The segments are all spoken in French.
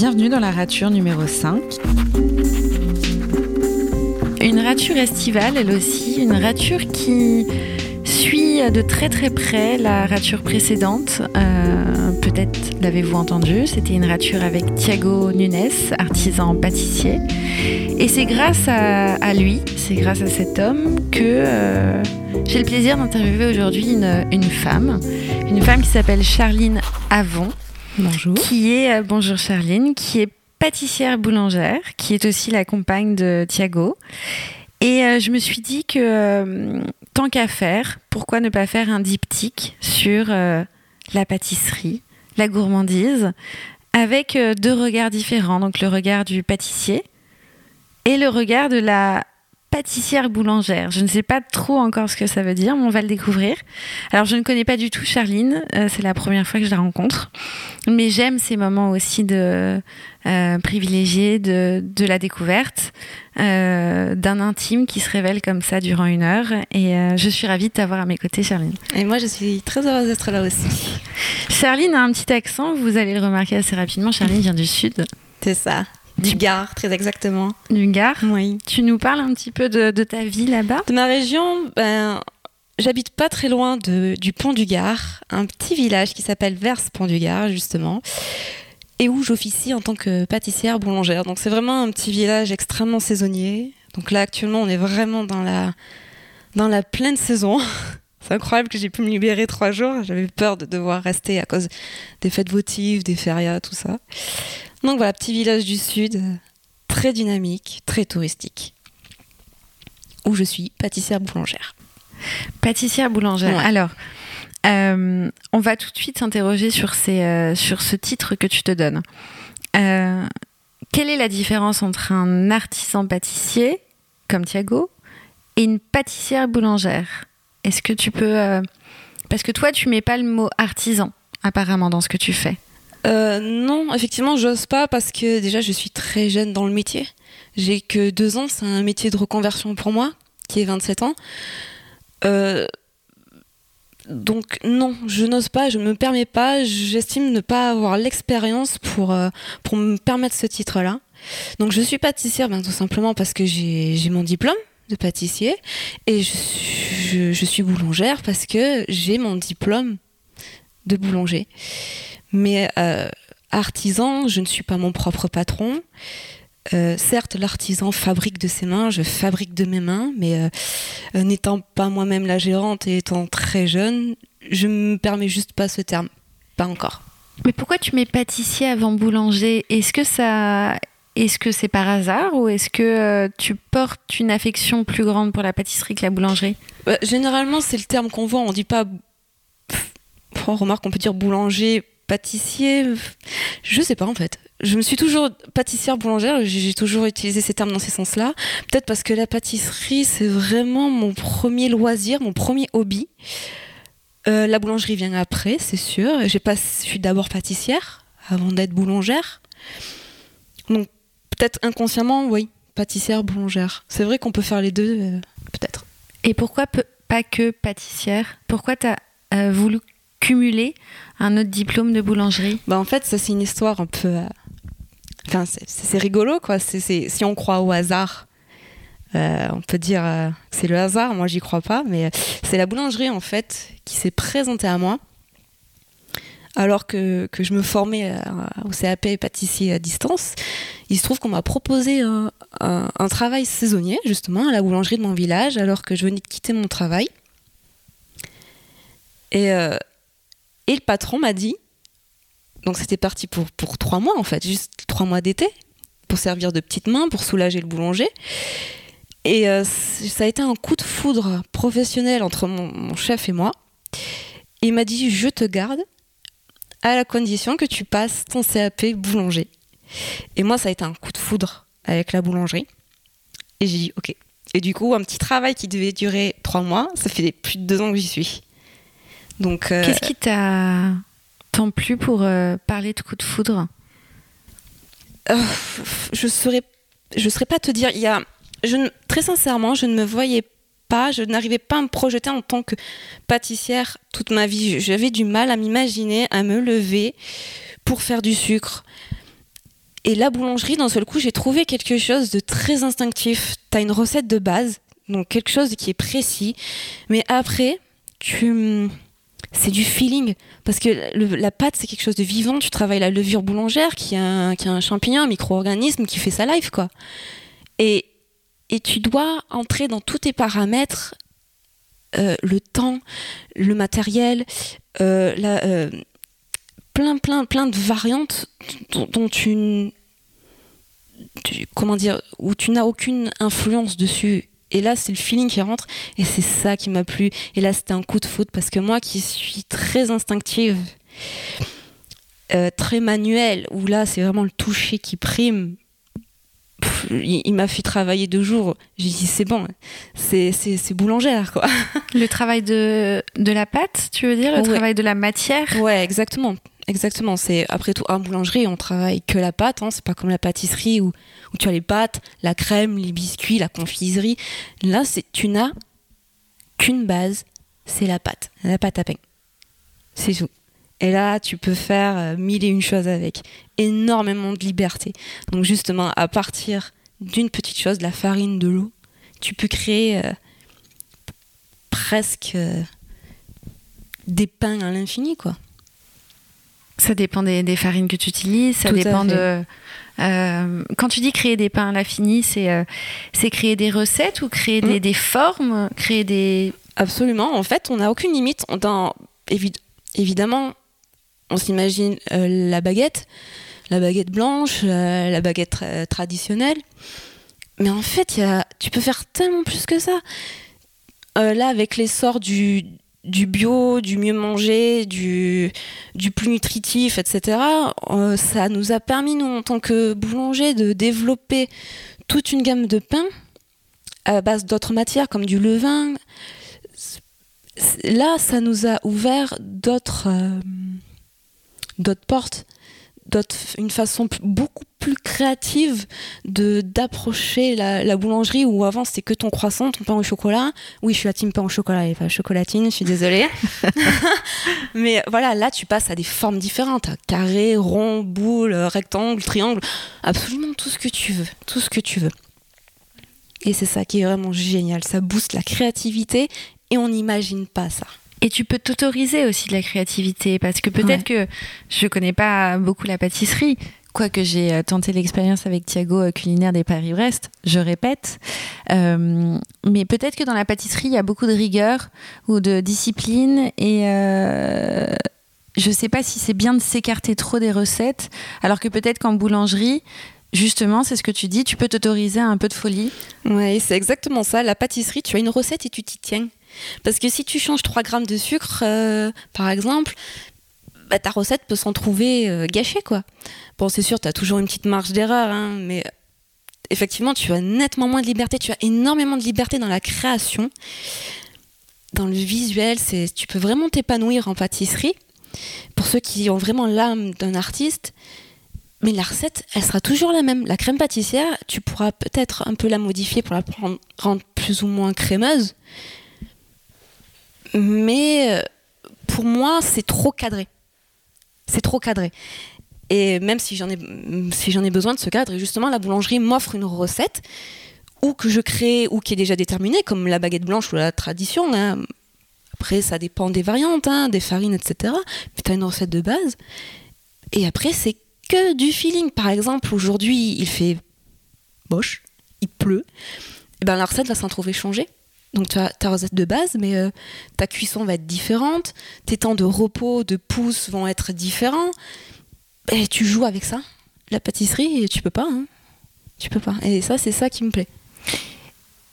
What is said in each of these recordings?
Bienvenue dans la rature numéro 5. Une rature estivale, elle aussi, une rature qui suit de très très près la rature précédente. Euh, peut-être l'avez-vous entendu, c'était une rature avec Thiago Nunes, artisan pâtissier. Et c'est grâce à, lui, c'est grâce à cet homme que euh, j'ai le plaisir d'interviewer aujourd'hui une, une, femme, une femme qui s'appelle Charline Avon. Bonjour. Qui est, euh, bonjour Charline, qui est pâtissière boulangère, qui est aussi la compagne de Thiago. Et euh, je me suis dit que euh, tant qu'à faire, pourquoi ne pas faire un diptyque sur la pâtisserie, la gourmandise, avec deux regards différents. Donc le regard du pâtissier et le regard de la pâtissière boulangère. Je ne sais pas trop encore ce que ça veut dire, mais on va le découvrir. Alors, je ne connais pas du tout Charline, euh, c'est la première fois que je la rencontre, mais j'aime ces moments aussi de euh, privilégiés de, de, la découverte, euh, d'un intime qui se révèle comme ça durant une heure. Et euh, je suis ravie de t'avoir à mes côtés, Charline. Et moi, je suis très heureuse d'être là aussi. Charline a un petit accent, vous allez le remarquer assez rapidement. Charline vient du Sud. C'est ça. Du Gard, très exactement. Du Gard Oui. Tu nous parles un petit peu de, de ta vie là-bas? De ma région, ben, j'habite pas très loin de, du Pont du Gard, un petit village qui s'appelle Verse Pont du Gard, justement, et où j'officie en tant que pâtissière boulangère. Donc c'est vraiment un petit village extrêmement saisonnier. Donc là, actuellement, on est vraiment dans la, dans la pleine saison. C'est incroyable que j'ai pu me libérer trois jours. J'avais peur de devoir rester à cause des fêtes votives, des férias, tout ça. Donc voilà, petit village du sud, très dynamique, très touristique, où je suis pâtissière boulangère. Pâtissière boulangère. Ouais. Alors, euh, on va tout de suite s'interroger sur, euh, sur ce titre que tu te donnes. Euh, quelle est la différence entre un artisan pâtissier, comme Thiago, et une pâtissière boulangère? Est-ce que tu peux... euh, parce que toi, tu mets pas le mot artisan, apparemment, dans ce que tu fais. Euh, non, effectivement, j'ose pas parce que déjà je suis très jeune dans le métier. J'ai que deux ans, c'est un métier de reconversion pour moi, qui est 27 ans. Euh, donc non, je n'ose pas, je ne me permets pas, j'estime ne pas avoir l'expérience pour, pour me permettre ce titre-là. Donc je suis pâtissière ben, tout simplement parce que j'ai mon diplôme de pâtissier et je, suis boulangère parce que j'ai mon diplôme de boulanger. Mais euh, artisan, je ne suis pas mon propre patron. Euh, certes, l'artisan fabrique de ses mains, je fabrique de mes mains, mais euh, n'étant pas moi-même la gérante et étant très jeune, je me permets juste pas ce terme. Pas encore. Mais pourquoi tu mets pâtissier avant boulanger? Est-ce que ça. Est-ce que c'est par hasard ou est-ce que euh, tu portes une affection plus grande pour la pâtisserie que la boulangerie? Bah, Généralement, c'est le terme qu'on voit. On dit pas. On remarque, on peut dire boulanger, pâtissier. Je sais pas en fait. Je me suis toujours pâtissière boulangère. J'ai toujours utilisé ces termes dans ces sens-là. Peut-être parce que la pâtisserie, c'est vraiment mon premier loisir, mon premier hobby. Euh, la boulangerie vient après, c'est sûr. Je suis d'abord pâtissière avant d'être boulangère. Donc peut-être inconsciemment, oui, pâtissière, boulangère. C'est vrai qu'on peut faire les deux, euh, peut-être. Et pourquoi pas que pâtissière? Pourquoi tu as euh, voulu cumuler un autre diplôme de boulangerie? Bah En fait, ça c'est une histoire un peu... Euh... Enfin, c'est rigolo, quoi. C est, c est, si on croit au hasard, euh, on peut dire que c'est le hasard. Moi, j'y crois pas. Mais c'est la boulangerie, en fait, qui s'est présentée à moi alors que, que je me formais au CAP pâtissier à distance. Il se trouve qu'on m'a proposé un, travail saisonnier, justement, à la boulangerie de mon village, alors que je venais de quitter mon travail. Et, euh, le patron m'a dit, donc c'était parti pour, trois mois en fait, juste trois mois d'été, pour servir de petite main, pour soulager le boulanger. Et euh, ça a été un coup de foudre professionnel entre mon, chef et moi. Il m'a dit, je te garde à la condition que tu passes ton CAP boulanger. Et moi, ça a été un coup de foudre avec la boulangerie. Et j'ai dit, ok. Et du coup, un petit travail qui devait durer trois mois, ça fait plus de deux ans que j'y suis. Donc, euh... qu'est-ce qui t'a tant plu pour euh, parler de coup de foudre? Euh, Je saurais, je saurais pas te dire. Il y a, je, très sincèrement, je ne me voyais pas, je n'arrivais pas à me projeter en tant que pâtissière toute ma vie. J'avais du mal à m'imaginer, à me lever pour faire du sucre. Et la boulangerie, d'un seul coup, j'ai trouvé quelque chose de très instinctif. Tu as une recette de base, donc quelque chose qui est précis. Mais après, c'est du feeling parce que la pâte c'est quelque chose de vivant tu travailles la levure boulangère qui a un, champignon un micro-organisme qui fait sa life quoi et, et tu dois entrer dans tous tes paramètres euh, le temps le matériel euh, la, euh, plein plein plein de variantes dont, tu, tu comment dire où tu n'as aucune influence dessus et là, c'est le feeling qui rentre et c'est ça qui m'a plu. Et là, c'était un coup de foot parce que moi qui suis très instinctive, euh, très manuelle, où là, c'est vraiment le toucher qui prime. il, m'a fait travailler deux jours. J'ai dit, c'est bon, c'est, boulangère, quoi. Le travail de, de la pâte, tu veux dire Le travail de la matière? Ouais, exactement. Exactement, c'est après tout en boulangerie, on travaille que la pâte, hein, c'est pas comme la pâtisserie où, tu as les pâtes, la crème, les biscuits, la confiserie. Là, c'est tu n'as qu'une base, c'est la pâte, la pâte à pain. C'est tout. Et là, tu peux faire euh, mille et une choses avec. Énormément de liberté. Donc justement, à partir d'une petite chose, de la farine, de l'eau, tu peux créer euh, presque euh, des pains à l'infini, quoi. Ça dépend des, farines que tu utilises, ça dépend de. Euh, quand tu dis créer des pains à l'infini, c'est euh, c'est créer des recettes ou créer des, mmh. des, formes, créer des. Absolument. En fait, on n'a aucune limite. Dans, évidemment, on s'imagine euh, la baguette, la baguette blanche, la baguette traditionnelle. Mais en fait, y a, tu peux faire tellement plus que ça. là, avec l'essor du, du bio, du mieux manger, du, plus nutritif, etc., euh, ça nous a permis, nous, en tant que boulanger, de développer toute une gamme de pains à base d'autres matières comme du levain. Là, ça nous a ouvert d'autres euh, d'autres portes une façon beaucoup plus créative de d'approcher la, boulangerie où avant c'était que ton croissant, ton pain au chocolat. Oui, je suis à team pain au chocolat et pas chocolatine, je suis désolée. Mais voilà, là tu passes à des formes différentes, carré, rond, boule, rectangle, triangle, absolument tout ce que tu veux, tout ce que tu veux. Et c'est ça qui est vraiment génial, ça booste la créativité et on n'imagine pas ça. Et tu peux t'autoriser aussi de la créativité parce que peut-être que je connais pas beaucoup la pâtisserie, quoique j'ai euh, tenté l'expérience avec Thiago euh, culinaire des Paris-Brest, je répète. Euh, mais peut-être que dans la pâtisserie, il y a beaucoup de rigueur ou de discipline et je sais pas si c'est bien de s'écarter trop des recettes, alors que peut-être qu'en boulangerie, Justement, c'est ce que tu dis, tu peux t'autoriser un peu de folie. Oui, c'est exactement ça. La pâtisserie, tu as une recette et tu t'y tiens. Parce que si tu changes 3 grammes de sucre, euh, par exemple, bah, ta recette peut s'en trouver euh, gâchée, quoi. Bon, c'est sûr, tu as toujours une petite marge d'erreur, hein, mais effectivement, tu as nettement moins de liberté, tu as énormément de liberté dans la création. Dans le visuel, c'est tu peux vraiment t'épanouir en pâtisserie. Pour ceux qui ont vraiment l'âme d'un artiste, mais la recette, elle sera toujours la même. La crème pâtissière, tu pourras peut-être un peu la modifier pour la rendre plus ou moins crémeuse. Mais euh, pour moi, c'est trop cadré. C'est trop cadré. Et même si j'en ai, besoin de ce cadre, et justement, la boulangerie m'offre une recette ou que je crée ou qui est déjà déterminée, comme la baguette blanche ou la tradition. Après, ça dépend des variantes, hein, des farines, etc. Mais tu as une recette de base. Et après, c'est que du feeling. Par exemple, aujourd'hui, il fait moche, il pleut. Et ben, la recette va s'en trouver changée. Donc tu as ta recette de base, mais euh, ta cuisson va être différente, tes temps de repos, de pouce vont être différents. Et tu joues avec ça. La pâtisserie, tu peux pas. Hein. Tu peux pas. Et ça, c'est ça qui me plaît.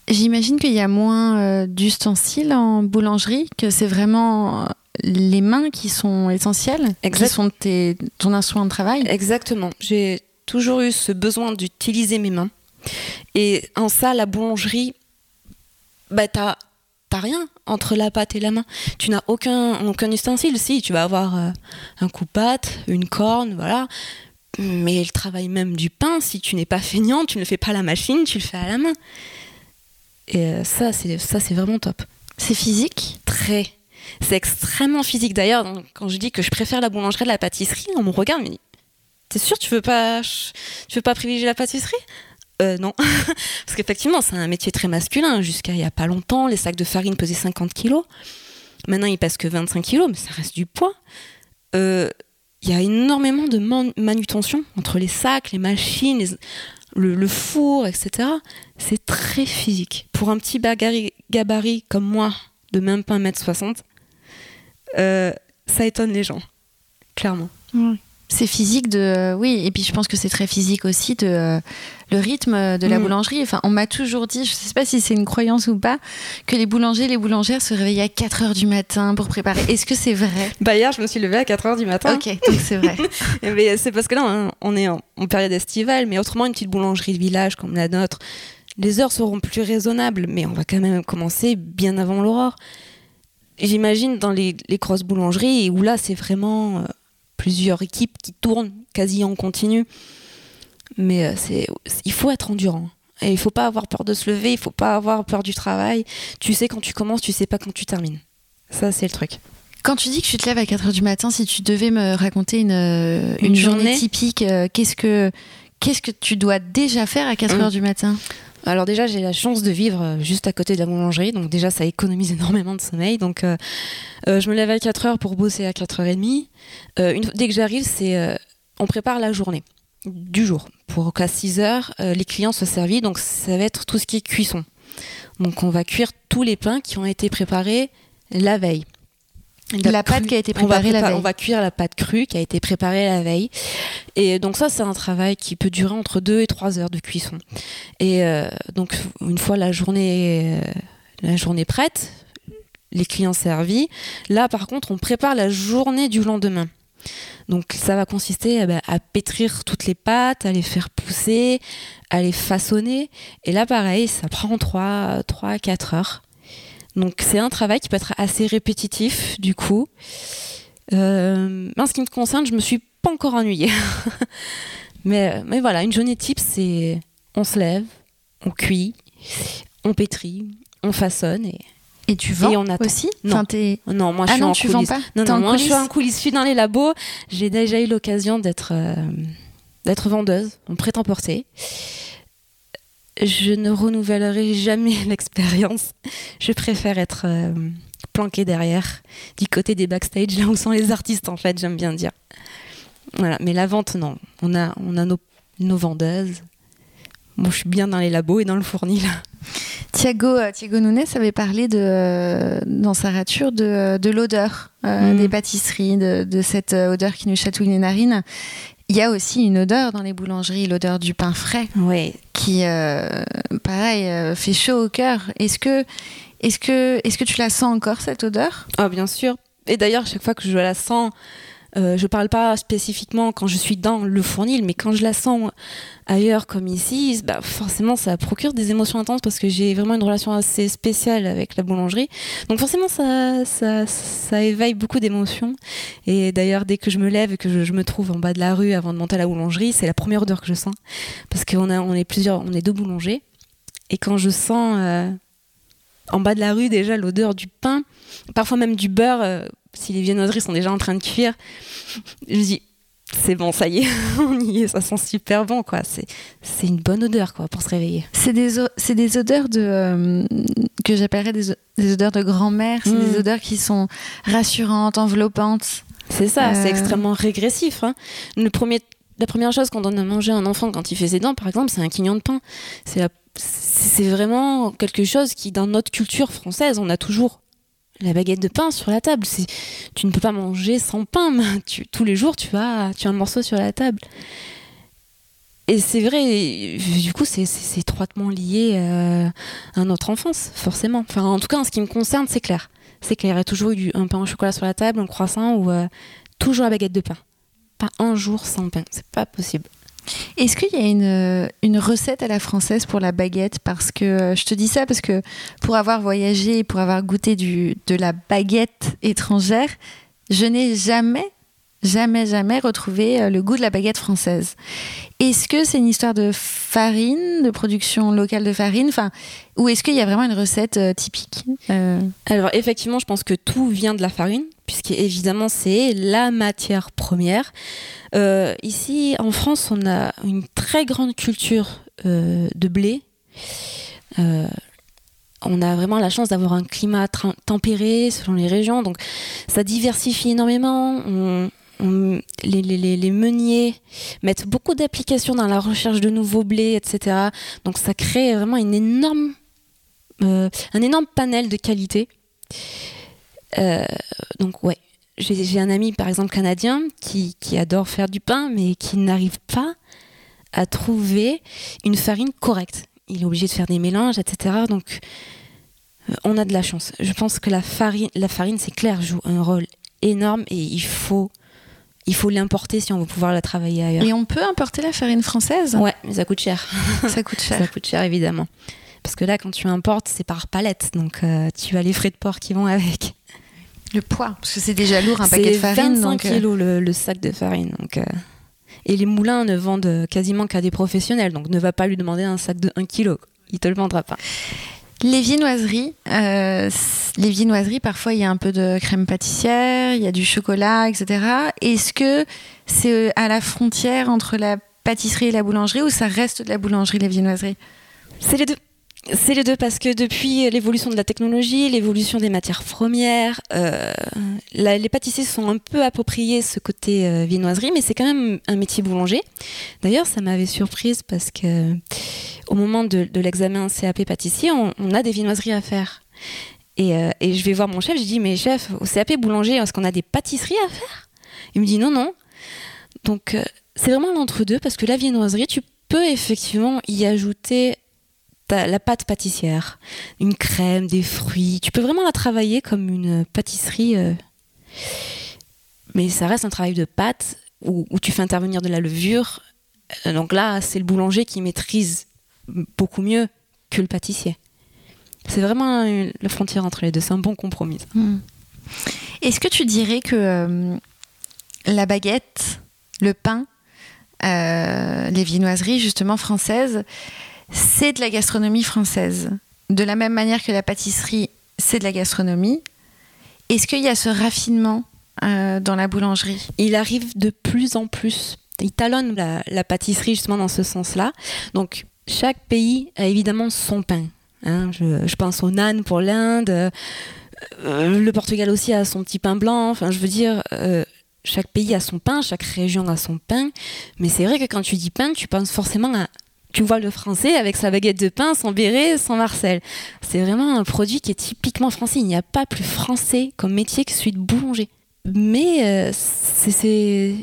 J'imagine qu'il y a moins euh, d'ustensiles en boulangerie, que c'est vraiment les mains qui sont essentielles, qui sont tes, ton instrument de travail. Exactement. J'ai toujours eu ce besoin d'utiliser mes mains. Et en ça, la boulangerie, bah, t'as rien entre la pâte et la main. Tu n'as aucun, aucun ustensile. Si, tu vas avoir euh, un coup de pâte, une corne, voilà. Mais le travail même du pain, si tu n'es pas feignant, tu ne le fais pas à la machine, tu le fais à la main. Et euh, ça, c'est ça, c'est vraiment top. C'est physique? Très. C'est extrêmement physique. D'ailleurs, quand je dis que je préfère la boulangerie à la pâtisserie, on me regarde, mais T'es sûr tu veux pas, tu veux pas privilégier la pâtisserie? Euh, non, parce qu'effectivement, c'est un métier très masculin. Jusqu'à il y a pas longtemps, les sacs de farine pesaient 50 kilos. Maintenant, ils pèsent que 25 kilos, mais ça reste du poids. Euh, il y a énormément de manutention entre les sacs, les machines, le, four, etc. C'est très physique. Pour un petit gabarit comme moi, de même pas 1m60, euh, ça étonne les gens, clairement. C'est physique de oui et puis je pense que c'est très physique aussi de euh, le rythme de la mm. boulangerie. Enfin on m'a toujours dit je sais pas si c'est une croyance ou pas que les boulangers les boulangères se réveillaient à 4 heures du matin pour préparer. Est-ce que c'est vrai? Bah hier je me suis levée à 4 heures du matin. Ok donc c'est vrai. Mais c'est parce que là on est en, période estivale mais autrement une petite boulangerie de village comme la nôtre les heures seront plus raisonnables mais on va quand même commencer bien avant l'aurore. J'imagine dans les, les grosses boulangeries où là c'est vraiment euh, plusieurs équipes qui tournent quasi en continu. Mais euh, c'est, il faut être endurant. Et il faut pas avoir peur de se lever, il faut pas avoir peur du travail. Tu sais quand tu commences, tu sais pas quand tu termines. Ça, c'est le truc. Quand tu dis que tu te lèves à 4 h du matin, si tu devais me raconter une, euh, une, journée, typique, euh, qu'est-ce que qu'est-ce que tu dois déjà faire à 4 h hum. du matin? Alors déjà, j'ai la chance de vivre euh, juste à côté de la boulangerie, donc déjà ça économise énormément de sommeil. Donc euh, euh, je me lève à 4 heures pour bosser à 4h30. une, dès que j'arrive, c'est on prépare la journée du jour pour qu'à 6 heures les clients soient servis. Donc ça va être tout ce qui est cuisson. Donc on va cuire tous les pains qui ont été préparés la veille. La, pâte qui a été préparée la veille. On va cuire la pâte crue qui a été préparée la veille. Et donc ça, c'est un travail qui peut durer entre 2 et 3 heures de cuisson. Et euh, donc une fois la journée, euh, la journée prête, les clients servis, là par contre, on prépare la journée du lendemain. Donc ça va consister eh ben, à pétrir toutes les pâtes, à les faire pousser, à les façonner. Et là pareil, ça prend 3, 3 4 heures. Donc c'est un travail qui peut être assez répétitif du coup. Euh, en ce qui me concerne, je me suis pas encore ennuyée. mais, mais voilà, une journée type, c'est on se lève, on cuit, on pétrit, on façonne et et tu vends on aussi non. non, moi je ah suis non, en tu coulisses. Vends pas non, non, moi je suis en coulisses. Je suis dans les labos. J'ai déjà eu l'occasion d'être euh, d'être vendeuse en prêt-à-porter je ne renouvellerai jamais l'expérience. Je préfère être euh, planqué derrière, du côté des backstage, là où sont les artistes en fait, j'aime bien dire. Voilà, mais la vente, non. On a, on a nos, vendeuses. Moi, je suis bien dans les labos et dans le fournil. Thiago, euh, Thiago Nunes avait parlé de, euh, dans sa rature de, de l'odeur mm. des pâtisseries, de, de, cette odeur qui nous chatouille les narines. Il y a aussi une odeur dans les boulangeries, l'odeur du pain frais, oui. qui, euh, pareil, euh, fait chaud au cœur. Est-ce que, est-ce que, est-ce que tu la sens encore cette odeur? Ah bien sûr. Et d'ailleurs, chaque fois que je la sens, euh, je parle pas spécifiquement quand je suis dans le fournil, mais quand je la sens ailleurs comme ici, bah forcément ça procure des émotions intenses parce que j'ai vraiment une relation assez spéciale avec la boulangerie. Donc forcément ça, éveille beaucoup d'émotions. Et d'ailleurs dès que je me lève et que je, me trouve en bas de la rue avant de monter à la boulangerie, c'est la première odeur que je sens parce qu'on on est plusieurs, on est deux boulangers. Et quand je sens euh, en bas de la rue déjà l'odeur du pain, parfois même du beurre. Euh, si les viennoiseries sont déjà en train de cuire, je dis c'est bon, ça y est, on y est, ça sent super bon, quoi. C'est, une bonne odeur, quoi, pour se réveiller. C'est des, des odeurs de, euh, que j'appellerais des, des, odeurs de grand-mère, c'est des mm. odeurs qui sont rassurantes, enveloppantes. C'est ça, c'est euh. extrêmement régressif. Hein. Le premier, la première chose qu'on donne à manger à un enfant quand il fait ses dents, par exemple, c'est un quignon de pain. C'est, c'est vraiment quelque chose qui, dans notre culture française, on a toujours la baguette de pain sur la table. Tu ne peux pas manger sans pain. tous les jours, tu as, tu as un morceau sur la table. Et c'est vrai, du coup, c'est étroitement lié euh, à notre enfance, forcément. En tout cas, en ce qui me concerne, c'est clair. C'est qu'il y aurait toujours eu un pain au chocolat sur la table, un croissant ou euh, toujours la baguette de pain. Pas un jour sans pain, c'est pas possible. Est-ce qu'il y a une, une, recette à la française pour la baguette? Parce que euh, je te dis ça parce que pour avoir voyagé, pour avoir goûté de la baguette étrangère, je n'ai jamais, jamais, jamais retrouvé euh, le goût de la baguette française. Est-ce que c'est une histoire de farine, de production locale de farine, enfin, ou est-ce qu'il y a vraiment une recette euh, typique euh? Alors effectivement, je pense que tout vient de la farine, puisque évidemment c'est la matière première. ici, en France, on a une très grande culture de blé on a vraiment la chance d'avoir un climat tempéré selon les régions, donc ça diversifie énormément. Les, meuniers mettent beaucoup d'applications dans la recherche de nouveaux blés, etc. Donc ça crée vraiment euh, un énorme panel de qualité. Euh, donc ouais, j'ai un ami par exemple canadien qui, adore faire du pain, mais qui n'arrive pas à trouver une farine correcte il est obligé de faire des mélanges, etc. Donc, euh, on a de la chance. Je pense que la farine c'est clair, joue un rôle énorme et il faut, il faut l'importer si on veut pouvoir la travailler ailleurs. Et on peut importer la farine française? Ouais, mais ça coûte cher. ça coûte cher. ça coûte cher, évidemment. Parce que là, quand tu importes, c'est par palette, donc euh, tu as les frais de port qui vont avec. Le poids, parce que c'est déjà lourd un paquet de farine. 25 donc, euh, kilos le, sac de farine. Donc, et les moulins ne vendent quasiment qu'à des professionnels, donc ne va pas lui demander un sac de 1 kg. Il te le vendra pas. Les viennoiseries, euh, les viennoiseries, parfois il y a un peu de crème pâtissière, il y a du chocolat, etc. Est-ce que c'est à la frontière entre la pâtisserie et la boulangerie ou ça reste de la boulangerie, les viennoiseries? C'est les deux. C'est les deux parce que depuis l'évolution de la technologie, l'évolution des matières premières, euh, les pâtissiers sont un peu appropriés ce côté euh, viennoiserie, mais c'est quand même un métier boulanger. D'ailleurs, ça m'avait surprise parce que au moment de, l'examen CAP pâtissier, on, a des viennoiseries à faire. Euh, et, je vais voir mon chef, je dis mais chef, au CAP boulanger, est-ce qu'on a des pâtisseries à faire? Il me dit non, non. Donc c'est vraiment l'entre-deux parce que la viennoiserie, tu peux effectivement y ajouter la pâte pâtissière, une crème, des fruits. Tu peux vraiment la travailler comme une pâtisserie. Euh, mais ça reste un travail de pâte où, tu fais intervenir de la levure. Euh, donc là, c'est le boulanger qui maîtrise beaucoup mieux que le pâtissier. C'est vraiment la frontière entre les deux. C'est un bon compromis. Hmm. Est-ce que tu dirais que euh, la baguette, le pain, les viennoiseries justement françaises, c'est de la gastronomie française? De la même manière que la pâtisserie, c'est de la gastronomie. Est-ce qu'il y a ce raffinement euh, dans la boulangerie? Il arrive de plus en plus. Il talonne la, pâtisserie justement dans ce sens-là. Donc chaque pays a évidemment son pain. Hein. Je, pense au nan pour l'Inde. Euh, le Portugal aussi a son petit pain blanc. Enfin, je veux dire, euh, chaque pays a son pain, chaque région a son pain. Mais c'est vrai que quand tu dis pain, tu penses forcément à tu vois le français avec sa baguette de pain, son béret, son Marcel. C'est vraiment un produit qui est typiquement français. Il n'y a pas plus français comme métier que celui de boulanger. Mais euh, c'est,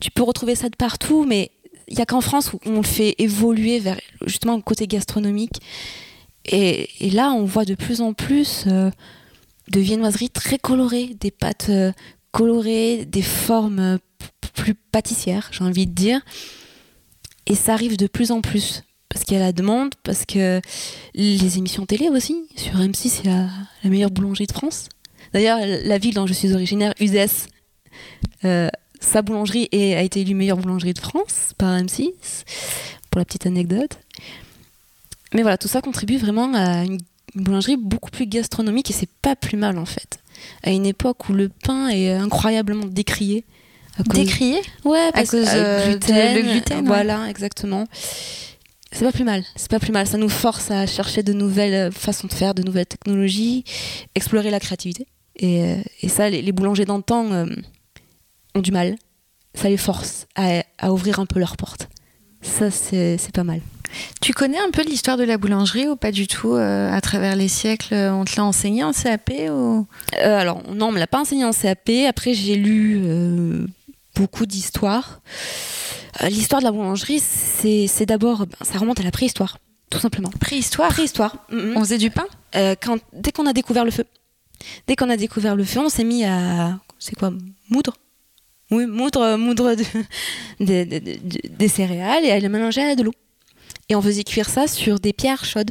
tu peux retrouver ça de partout, mais il n'y a qu'en France où on le fait évoluer vers justement le côté gastronomique. Et, là, on voit de plus en plus euh, de viennoiseries très colorées, des pâtes euh, colorées, des formes plus pâtissières, j'ai envie de dire. Et ça arrive de plus en plus. Parce qu'il y a la demande, parce que les émissions télé aussi, sur M6, c'est la, meilleure boulangerie de France. D'ailleurs, la ville dont je suis originaire, Uzès, euh, sa boulangerie a été élue meilleure boulangerie de France par M6, pour la petite anecdote. Mais voilà, tout ça contribue vraiment à une, boulangerie beaucoup plus gastronomique et c'est pas plus mal en fait. À une époque où le pain est incroyablement décrié, Décrié? Ouais, parce à cause euh, gluten, gluten. Voilà, exactement. C'est pas plus mal. C'est pas plus mal. Ça nous force à chercher de nouvelles façons de faire, de nouvelles technologies, explorer la créativité. Et, euh, et ça, les, boulangers d'antan euh, ont du mal. Ça les force à, à ouvrir un peu leurs portes. Ça, c'est pas mal. Tu connais un peu l'histoire de la boulangerie ou pas du tout À travers les siècles, on te l'a enseigné en CAP ou... Alors, non, on me l'a pas enseigné en CAP. Après, j'ai lu beaucoup d'histoires. Euh, l'histoire de la boulangerie, c'est d'abord, ben, ça remonte à la préhistoire, tout simplement. Préhistoire? Préhistoire. Mm-hmm. On faisait du pain? Euh, quand, Dès qu'on a découvert le feu. Dès qu'on a découvert le feu, on s'est mis à. C'est quoi Moudre? Oui, moudre, moudre des céréales et à les mélanger à de l'eau. Et on faisait cuire ça sur des pierres chaudes.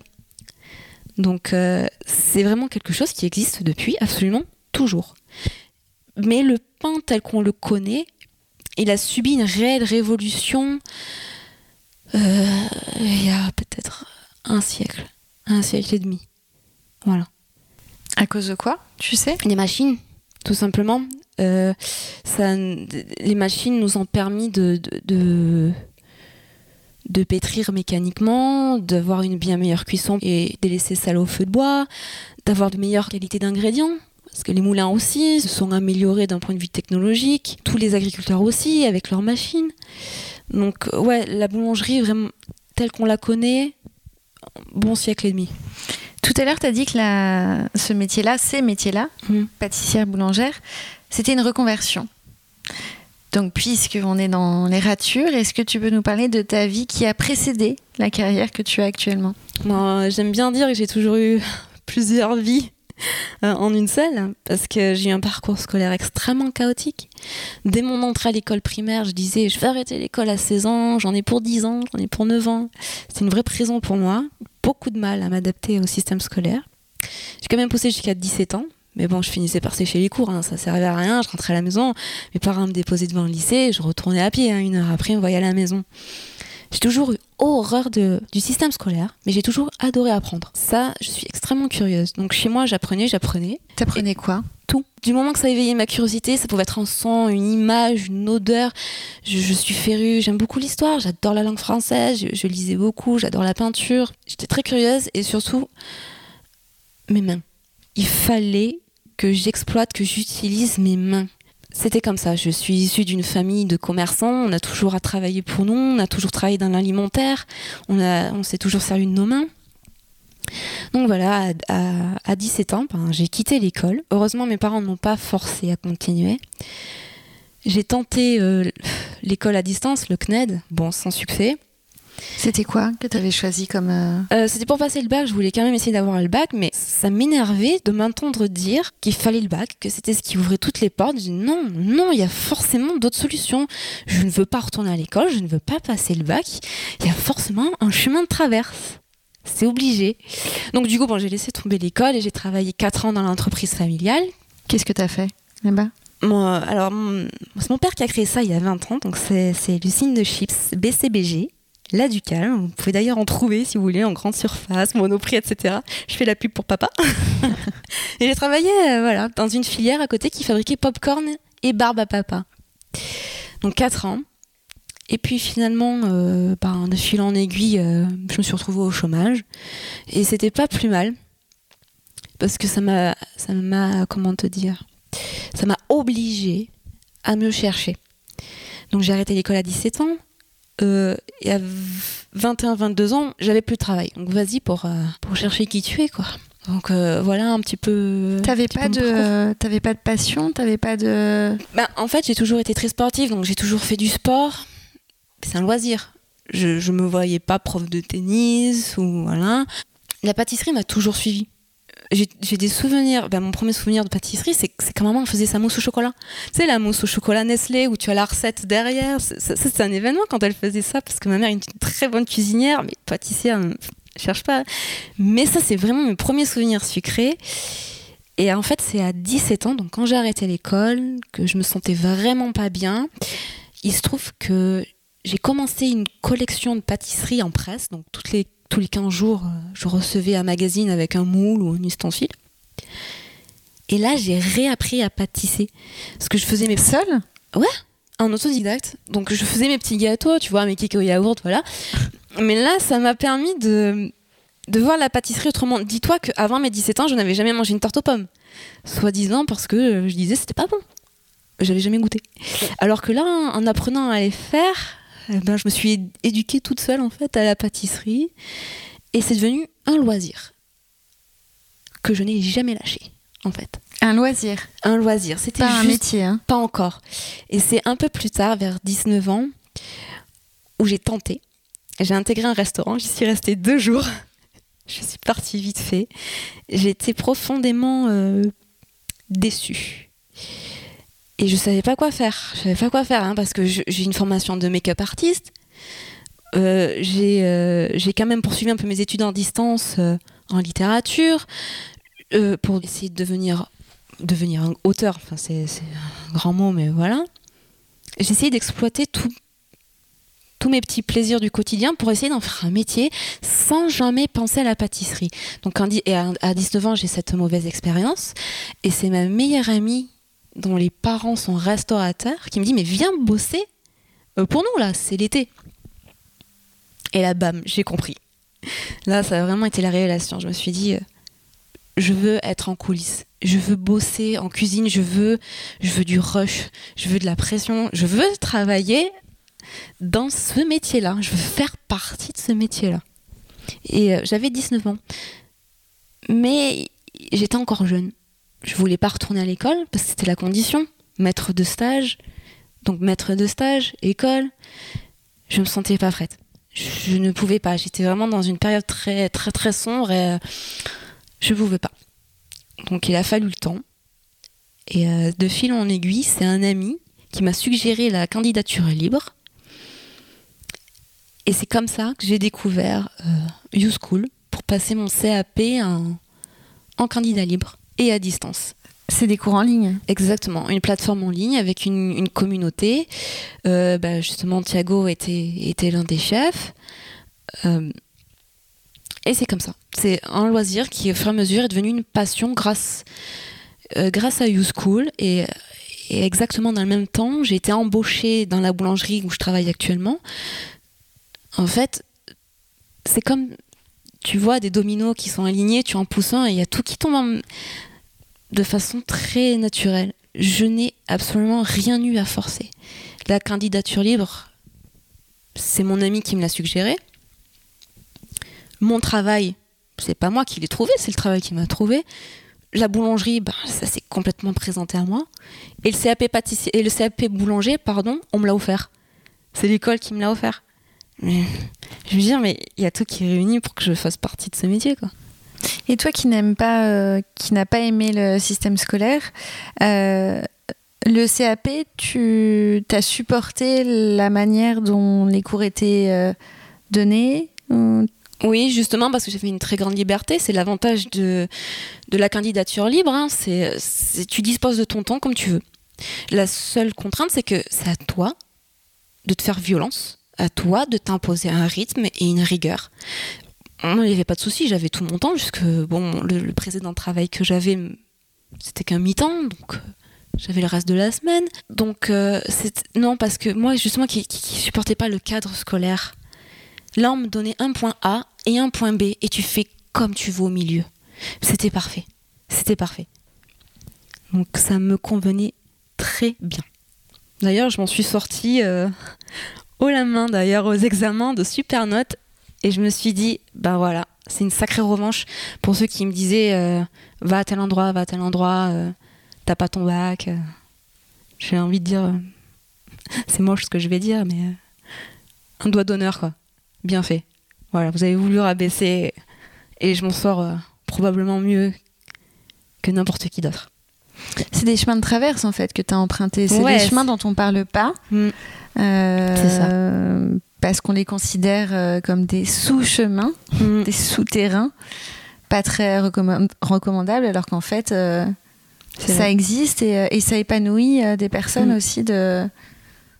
Donc euh, c'est vraiment quelque chose qui existe depuis absolument toujours. Mais le pain tel qu'on le connaît il a subi une réelle révolution euh, il y a peut-être un siècle, un siècle et demi. Voilà. À cause de quoi, tu sais? Les machines, tout simplement. Euh, ça, les machines nous ont permis de, de, de, de pétrir mécaniquement, d'avoir une bien meilleure cuisson et de laisser ça au feu de bois, d'avoir de meilleures qualités d'ingrédients. Parce que les moulins aussi se sont améliorés d'un point de vue technologique, tous les agriculteurs aussi avec leurs machines. Donc ouais, la boulangerie vraiment telle qu'on la connaît, bon siècle et demi. Tout à l'heure, tu as dit que la... ce métier-là, ces métiers-là, Mm. pâtissière, boulangère, c'était une reconversion. Donc, puisqu'on est dans les ratures, est-ce que tu peux nous parler de ta vie qui a précédé la carrière que tu as actuellement? Moi, j'aime bien dire que j'ai toujours eu plusieurs vies euh, en une seule, parce que j'ai eu un parcours scolaire extrêmement chaotique. Dès mon entrée à l'école primaire, je disais je vais arrêter l'école à 16 ans, j'en ai pour 10 ans, j'en ai pour 9 ans. C'était une vraie prison pour moi, beaucoup de mal à m'adapter au système scolaire. J'ai quand même poussé jusqu'à 17 ans. Mais bon, je finissais par sécher les cours, hein, ça servait à rien. Je rentrais à la maison, mes parents me déposaient devant le lycée, je retournais à pied. hein, une heure après, on voyait à la maison. J'ai toujours eu horreur de, du système scolaire, mais j'ai toujours adoré apprendre. Ça, je suis extrêmement curieuse. Donc chez moi, j'apprenais, j'apprenais. T'apprenais quoi? Tout. Du moment que ça éveillait ma curiosité, ça pouvait être un son, une image, une odeur. Je, je suis férue, j'aime beaucoup l'histoire, j'adore la langue française, je, je lisais beaucoup, j'adore la peinture. J'étais très curieuse et surtout, mes mains. Il fallait que j'exploite, que j'utilise mes mains. C'était comme ça. Je suis issue d'une famille de commerçants. On a toujours à travailler pour nous. On a toujours travaillé dans l'alimentaire. On, on s'est toujours servi de nos mains. Donc voilà, à 17 ans, ben, j'ai quitté l'école. Heureusement, mes parents ne m'ont pas forcé à continuer. J'ai tenté euh, l'école à distance, le CNED, bon, sans succès. C'était quoi que tu avais choisi comme. euh, Euh, C'était pour passer le bac, je voulais quand même essayer d'avoir le bac, mais ça m'énervait de m'entendre dire qu'il fallait le bac, que c'était ce qui ouvrait toutes les portes. Je dis non, non, il y a forcément d'autres solutions. Je ne veux pas retourner à l'école, je ne veux pas passer le bac. Il y a forcément un chemin de traverse. C'est obligé. Donc du coup, bon, j'ai laissé tomber l'école et j'ai travaillé 4 ans dans l'entreprise familiale. Qu'est-ce que t'as fait là-bas Moi, alors, mon- c'est mon père qui a créé ça il y a 20 ans, donc c'est l'usine de chips BCBG. La Ducal, vous pouvez d'ailleurs en trouver si vous voulez en grande surface, monoprix, etc. Je fais la pub pour papa. et j'ai travaillé euh, voilà, dans une filière à côté qui fabriquait popcorn et barbe à papa. Donc 4 ans. Et puis finalement, euh, par de fil en aiguille, euh, je me suis retrouvée au chômage. Et c'était pas plus mal. Parce que ça m'a, ça m'a, comment te dire, ça m'a obligée à me chercher. Donc j'ai arrêté l'école à 17 ans. Euh, et à 21-22 ans, j'avais plus de travail. Donc vas-y pour, euh, pour chercher qui tu es, quoi. Donc euh, voilà un petit peu. T'avais pas peu de, t'avais pas de passion, t'avais pas de. Bah, en fait, j'ai toujours été très sportive, donc j'ai toujours fait du sport. C'est un loisir. Je, je me voyais pas prof de tennis ou voilà. La pâtisserie m'a toujours suivi. J'ai des souvenirs. bah, mon premier souvenir de pâtisserie, c'est quand maman faisait sa mousse au chocolat. Tu sais, la mousse au chocolat Nestlé où tu as la recette derrière. C'est un événement quand elle faisait ça parce que ma mère est une très bonne cuisinière, mais pâtissière, euh, je cherche pas. Mais ça, c'est vraiment mes premiers souvenirs sucrés. Et en fait, c'est à 17 ans, donc quand j'ai arrêté l'école, que je me sentais vraiment pas bien, il se trouve que j'ai commencé une collection de pâtisseries en presse, donc toutes les, tous les 15 jours, euh, je recevais un magazine avec un moule ou un ustensile. Et là, j'ai réappris à pâtisser. Parce que je faisais mes Seule? En autodidacte. Donc je faisais mes petits gâteaux, tu vois, mes cakes au yaourt, voilà. Mais là, ça m'a permis de, de voir la pâtisserie autrement. Dis-toi qu'avant mes 17 ans, je n'avais jamais mangé une tarte aux pommes. Soi-disant parce que euh, je disais c'était pas bon. J'avais jamais goûté. Alors que là, en apprenant à les faire, eh ben, je me suis éduquée toute seule en fait à la pâtisserie. Et c'est devenu un loisir que je n'ai jamais lâché en fait. Un loisir, Un loisir. C'était pas un juste métier. Hein. pas encore. Et c'est un peu plus tard, vers 19 ans, où j'ai tenté. J'ai intégré un restaurant, j'y suis restée deux jours. Je suis partie vite fait. J'ai été profondément euh, déçue. Et je savais pas quoi faire. Je savais pas quoi faire, hein, parce que j'ai une formation de make-up artiste. Euh, j'ai euh, j'ai quand même poursuivi un peu mes études en distance euh, en littérature pour essayer de devenir devenir un auteur. Enfin, c'est un grand mot, mais voilà. j'essayais d'exploiter tout, tous mes petits plaisirs du quotidien pour essayer d'en faire un métier sans jamais penser à la pâtisserie. Donc et à 19 ans, j'ai cette mauvaise expérience et c'est ma meilleure amie dont les parents sont restaurateurs qui me dit mais viens bosser euh, pour nous là, c'est l'été. Et là bam, j'ai compris. Là, ça a vraiment été la révélation. Je me suis dit euh, je veux être en coulisses. Je veux bosser en cuisine, je veux du rush, je veux de la pression, je veux travailler dans ce métier-là. Je veux faire partie de ce métier-là. Et euh, j'avais 19 ans. Mais j'étais encore jeune. Je voulais pas retourner à l'école parce que c'était la condition. Maître de stage. Donc maître de stage, école. Je me sentais pas prête. Je ne pouvais pas. J'étais vraiment dans une période très très très sombre et euh, je ne pouvais pas. Donc il a fallu le temps. Et euh, de fil en aiguille, c'est un ami qui m'a suggéré la candidature libre. Et c'est comme ça que j'ai découvert euh, YouSchool pour passer mon CAP en, candidat libre et à distance. C'est des cours en ligne Exactement, une plateforme en ligne avec une, communauté. Euh, bah, justement, Thiago était, était l'un des chefs. Euh, et c'est comme ça. C'est un loisir qui, au fur et à mesure, est devenu une passion grâce, grâce à YouSchool. Et, et exactement dans le même temps, j'ai été embauchée dans la boulangerie où je travaille actuellement en fait, c'est comme tu vois des dominos qui sont alignés, tu en pousses un et il y a tout qui tombe de façon très naturelle. Je n'ai absolument rien eu à forcer. La candidature libre, c'est mon ami qui me l'a suggéré. Mon travail, c'est pas moi qui l'ai trouvé, c'est le travail qui m'a trouvé. La boulangerie, ben, ça s'est complètement présenté à moi. Et le CAP pâtissier et boulanger, pardon, on me l'a offert. C'est l'école qui me l'a offert. Mais je veux dire, mais il y a tout qui est réuni pour que je fasse partie de ce métier, quoi. Et toi qui n'aime pas, euh, qui n'a pas aimé le système scolaire, euh, le CAP, tu as supporté la manière dont les cours étaient euh, donnés Oui, justement, parce que j'ai fait une très grande liberté. C'est l'avantage de, de la candidature libre. Hein. C'est, tu disposes de ton temps comme tu veux. La seule contrainte, c'est que c'est à toi de te faire violence à toi de t'imposer un rythme et une rigueur. Il n'y avait pas de souci, j'avais tout mon temps, puisque bon, le, précédent travail que j'avais, c'était qu'un mi-temps, donc euh, j'avais le reste de la semaine. Donc, euh, non, parce que moi, justement, qui, qui, supportais pas le cadre scolaire, là, on me donnait un point A et un point B, et tu fais comme tu veux au milieu. C'était parfait. C'était parfait. Donc, ça me convenait très bien. D'ailleurs, je m'en suis sortie euh, haut la main d'ailleurs aux examens de super notes et je me suis dit bah voilà c'est une sacrée revanche pour ceux qui me disaient euh, va à tel endroit va à tel endroit euh, t'as pas ton bac euh. j'ai envie de dire c'est moche ce que je vais dire mais un doigt d'honneur quoi. Bien fait. Voilà vous avez voulu rabaisser et je m'en sors probablement mieux que n'importe qui d'autre c'est des chemins de traverse en fait que tu as emprunté. C'est des chemins dont on parle pas. Mm. Euh, parce qu'on les considère euh, comme des sous-chemins, mm. des souterrains, pas très recommandables, alors qu'en fait, euh, ça existe et, ça épanouit des personnes mm. aussi. De...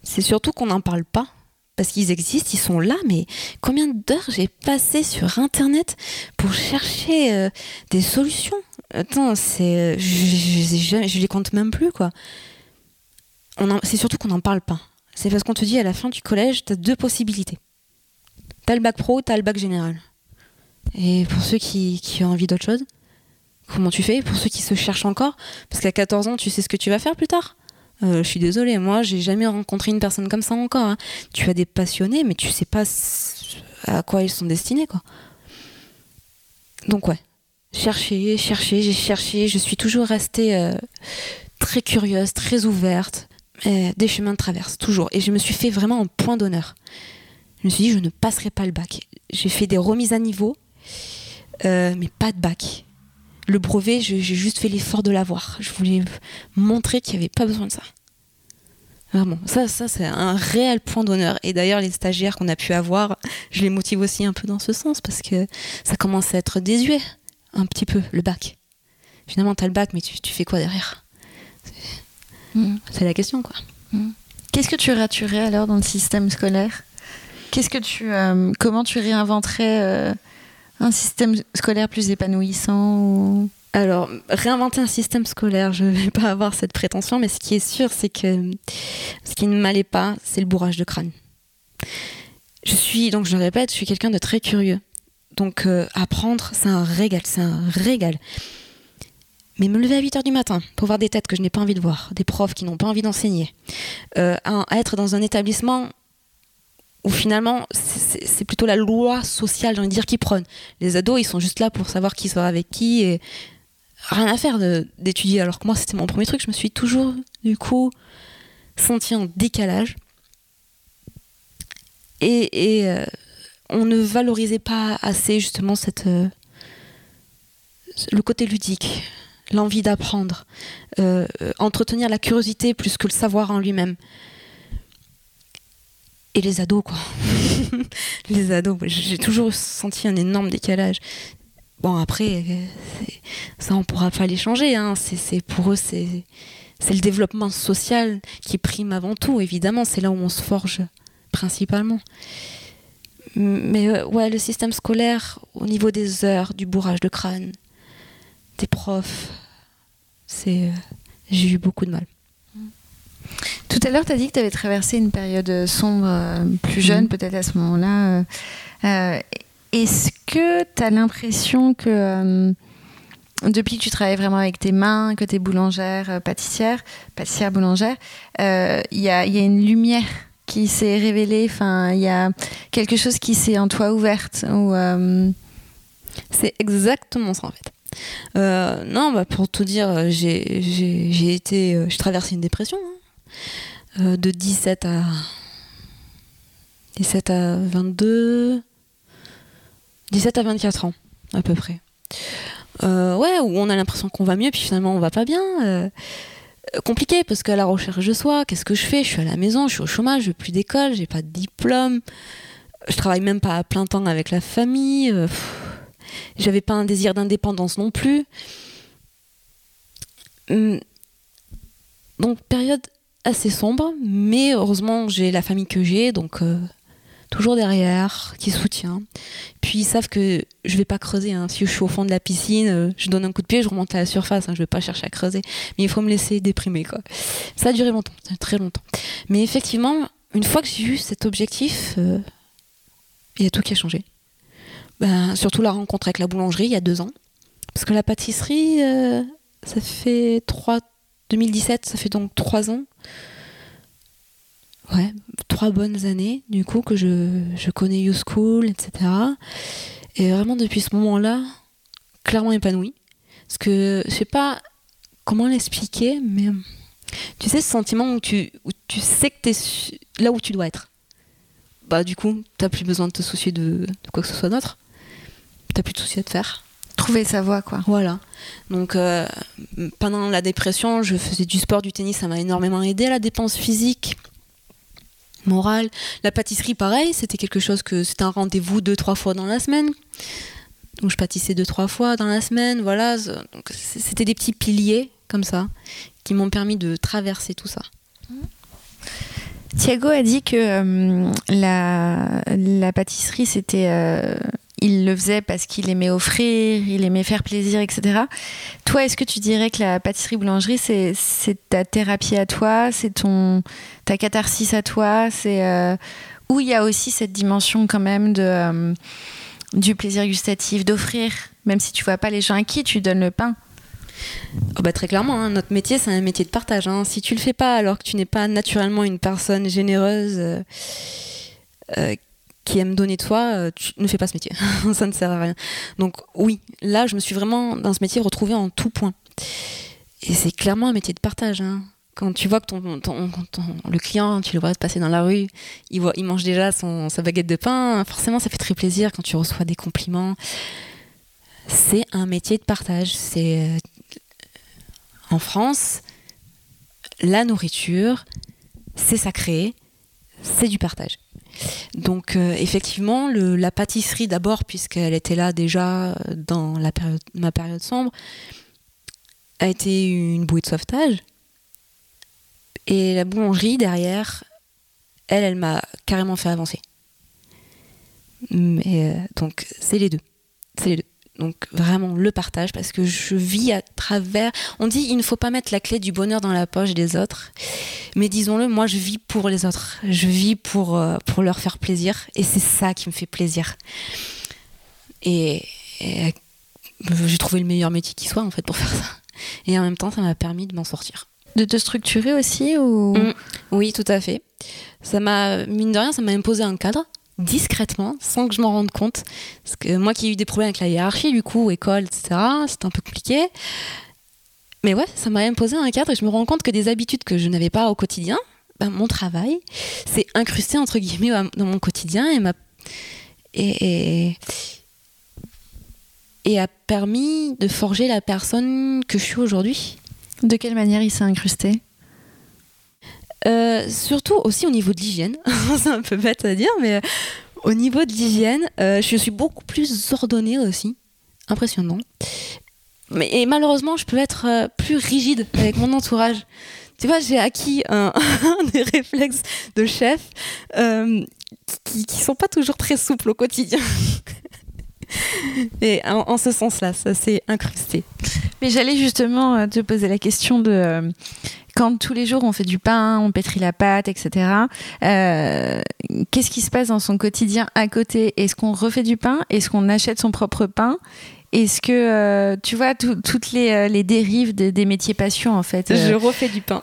C'est surtout qu'on n'en parle pas. Parce qu'ils existent, ils sont là, mais combien d'heures j'ai passé sur Internet pour chercher des solutions? Attends, c'est, je, je, les compte même plus, quoi. C'est surtout qu'on n'en parle pas c'est parce qu'on te dit à la fin du collège, tu as deux possibilités. Tu as le bac pro, tu as le bac général. Et pour ceux qui, ont envie d'autre chose, comment tu fais? Pour ceux qui se cherchent encore, parce qu'à 14 ans, tu sais ce que tu vas faire plus tard. Euh, je suis désolée, moi, j'ai jamais rencontré une personne comme ça encore. Hein. Tu as des passionnés, mais tu sais pas à quoi ils sont destinés, quoi. Donc ouais, chercher, chercher, j'ai cherché, je suis toujours restée euh, très curieuse, très ouverte. Euh, des chemins de traverse, toujours. Et je me suis fait vraiment un point d'honneur. Je me suis dit, je ne passerai pas le bac. J'ai fait des remises à niveau, euh, mais pas de bac. Le brevet, j'ai juste fait l'effort de l'avoir. Je voulais montrer qu'il n'y avait pas besoin de ça. Vraiment, ça, ça c'est un réel point d'honneur. Et d'ailleurs, les stagiaires qu'on a pu avoir, je les motive aussi un peu dans ce sens parce que ça commence à être désuet, un petit peu, le bac. Finalement, tu as le bac, mais tu fais quoi derrière? Mm. C'est la question, quoi. Mm. Qu'est-ce que tu raturais alors dans le système scolaire? Qu'est-ce que tu, euh, comment tu réinventerais euh, un système scolaire plus épanouissant Alors, réinventer un système scolaire, je ne vais pas avoir cette prétention, mais ce qui est sûr, c'est que ce qui ne m'allait pas, c'est le bourrage de crâne. Je suis, donc je le répète, je suis quelqu'un de très curieux. Donc, euh, apprendre, c'est un régal, c'est un régal. Mais me lever à 8 h du matin pour voir des têtes que je n'ai pas envie de voir, des profs qui n'ont pas envie d'enseigner, à être dans un établissement où finalement c'est plutôt la loi sociale, j'ai envie de dire, qui prône. Les ados, ils sont juste là pour savoir qui sort avec qui et rien à faire d'étudier. Alors que moi, c'était mon premier truc, je me suis toujours, du coup, senti en décalage. Et, euh, on ne valorisait pas assez justement euh, le côté ludique, l'envie d'apprendre, euh, entretenir la curiosité plus que le savoir en lui-même et les ados, quoi. les ados, j'ai toujours senti un énorme décalage. Bon, après, ça, on pourra pas les changer. Hein. Pour eux, c'est le développement social qui prime avant tout, évidemment. C'est là où on se forge principalement. Mais euh, ouais, le système scolaire, au niveau des heures, du bourrage de crâne, des profs, c'est, euh, j'ai eu beaucoup de mal. Tout à l'heure, tu as dit que tu avais traversé une période sombre euh, plus jeune, mhm. peut-être à ce moment-là. Euh, est-ce que tu as l'impression que depuis que tu travailles vraiment avec tes mains, que tu es boulangère, pâtissière, pâtissière boulangère, il y a, une lumière qui s'est révélée, enfin, il y a quelque chose qui s'est en toi ouverte ou, C'est exactement ça en fait. non, bah, pour tout dire, j'ai été, j'ai traversé une dépression. Hein. Euh, de 17 à 17 à 22 17 à 24 ans à peu près euh, ouais où on a l'impression qu'on va mieux puis finalement on va pas bien euh, compliqué parce qu'à la recherche de soi qu'est-ce que je fais? Je suis à la maison je suis au chômage je plus d'école j'ai pas de diplôme je travaille même pas à plein temps avec la famille j'avais pas un désir d'indépendance non plus hum. donc période assez sombre, mais heureusement j'ai la famille que j'ai, donc euh, toujours derrière, qui soutient. Puis ils savent que je vais pas creuser. Hein. Si je suis au fond de la piscine, euh, je donne un coup de pied, je remonte à la surface. Hein. Je vais pas chercher à creuser, mais il faut me laisser déprimer quoi. Ça a duré longtemps, très longtemps. Mais effectivement, une fois que j'ai eu cet objectif, euh, il y a tout qui a changé. Ben, surtout la rencontre avec la boulangerie il y a deux ans, parce que la pâtisserie, ça fait trois 2017, ça fait donc trois ans. Ouais, trois bonnes années, du coup, que je, je connais YouSchool, etc. Et vraiment, depuis ce moment-là, clairement épanoui. Parce que je sais pas comment l'expliquer, mais tu sais, ce sentiment où tu, où tu sais que tu es là où tu dois être. Bah, du coup, t'as plus besoin de te soucier de, de quoi que ce soit d'autre. T'as plus de soucis à te faire trouver sa voie quoi. Voilà. Donc euh, pendant la dépression, je faisais du sport, du tennis, ça m'a énormément aidé à la dépense physique, morale. La pâtisserie, pareil, c'était quelque chose que c'était un rendez-vous deux trois fois dans la semaine. Donc je pâtissais deux trois fois dans la semaine, voilà. C'était des petits piliers comme ça qui m'ont permis de traverser tout ça. Thiago a dit que euh, la, la, pâtisserie, c'était euh, il le faisait parce qu'il aimait offrir, il aimait faire plaisir, etc. Toi, est-ce que tu dirais que la pâtisserie-boulangerie, c'est, ta thérapie à toi, c'est ton ta catharsis à toi, c'est euh, où il y a aussi cette dimension quand même de euh, du plaisir gustatif, d'offrir, même si tu vois pas les gens à qui tu donnes le pain? Oh bah très clairement, hein, notre métier c'est un métier de partage. Hein. Si tu le fais pas alors que tu n'es pas naturellement une personne généreuse, euh, qui aime donner de toi, euh, tu ne fais pas ce métier. ça ne sert à rien. Donc oui, là, je me suis vraiment dans ce métier retrouvée en tout point. Et c'est clairement un métier de partage. Hein. Quand tu vois que ton, le client, tu le vois passer dans la rue, il, mange déjà sa baguette de pain, forcément ça fait très plaisir quand tu reçois des compliments. C'est un métier de partage. C'est euh, en France, la nourriture, c'est sacré, c'est du partage. Donc euh, effectivement, la pâtisserie d'abord, puisqu'elle était là déjà dans la période, ma période sombre, a été une bouée de sauvetage. Et la boulangerie derrière elle, elle m'a carrément fait avancer. Mais euh, donc, c'est les deux. C'est les deux. Donc vraiment le partage parce que je vis à travers. On dit il ne faut pas mettre la clé du bonheur dans la poche des autres, mais disons-le, moi je vis pour les autres. Je vis pour euh, pour leur faire plaisir et c'est ça qui me fait plaisir. Et, et j'ai trouvé le meilleur métier qui soit en fait pour faire ça. Et en même temps, ça m'a permis de m'en sortir. De te structurer aussi ou? Mm. Oui, tout à fait. Ça m'a, mine de rien, ça m'a imposé un cadre discrètement, sans que je m'en rende compte. Parce que moi qui ai eu des problèmes avec la hiérarchie, du coup, école, etc., c'était un peu compliqué. Mais ouais, ça m'a imposé un cadre et je me rends compte que des habitudes que je n'avais pas au quotidien, ben, mon travail, c'est incrusté entre guillemets dans mon quotidien et m'a et a permis de forger la personne que je suis aujourd'hui. De quelle manière il s'est incrusté? Euh, surtout aussi au niveau de l'hygiène. c'est un peu bête à dire, mais euh, au niveau de l'hygiène, euh, je suis beaucoup plus ordonnée aussi. Impressionnant. Mais et malheureusement, je peux être plus rigide avec mon entourage. Tu vois, j'ai acquis des réflexes de chef qui, qui sont pas toujours très souples au quotidien. Et en, en ce sens-là, ça s'est incrusté. Mais j'allais justement euh, te poser la question de euh, quand tous les jours on fait du pain, on pétrit la pâte, etc. euh, Qu'est-ce qui se passe dans son quotidien à côté? Est-ce qu'on refait du pain? Est-ce qu'on achète son propre pain? Est-ce que euh, tu vois tout- toutes les, les dérives de- des métiers passion en fait euh, Je refais du pain.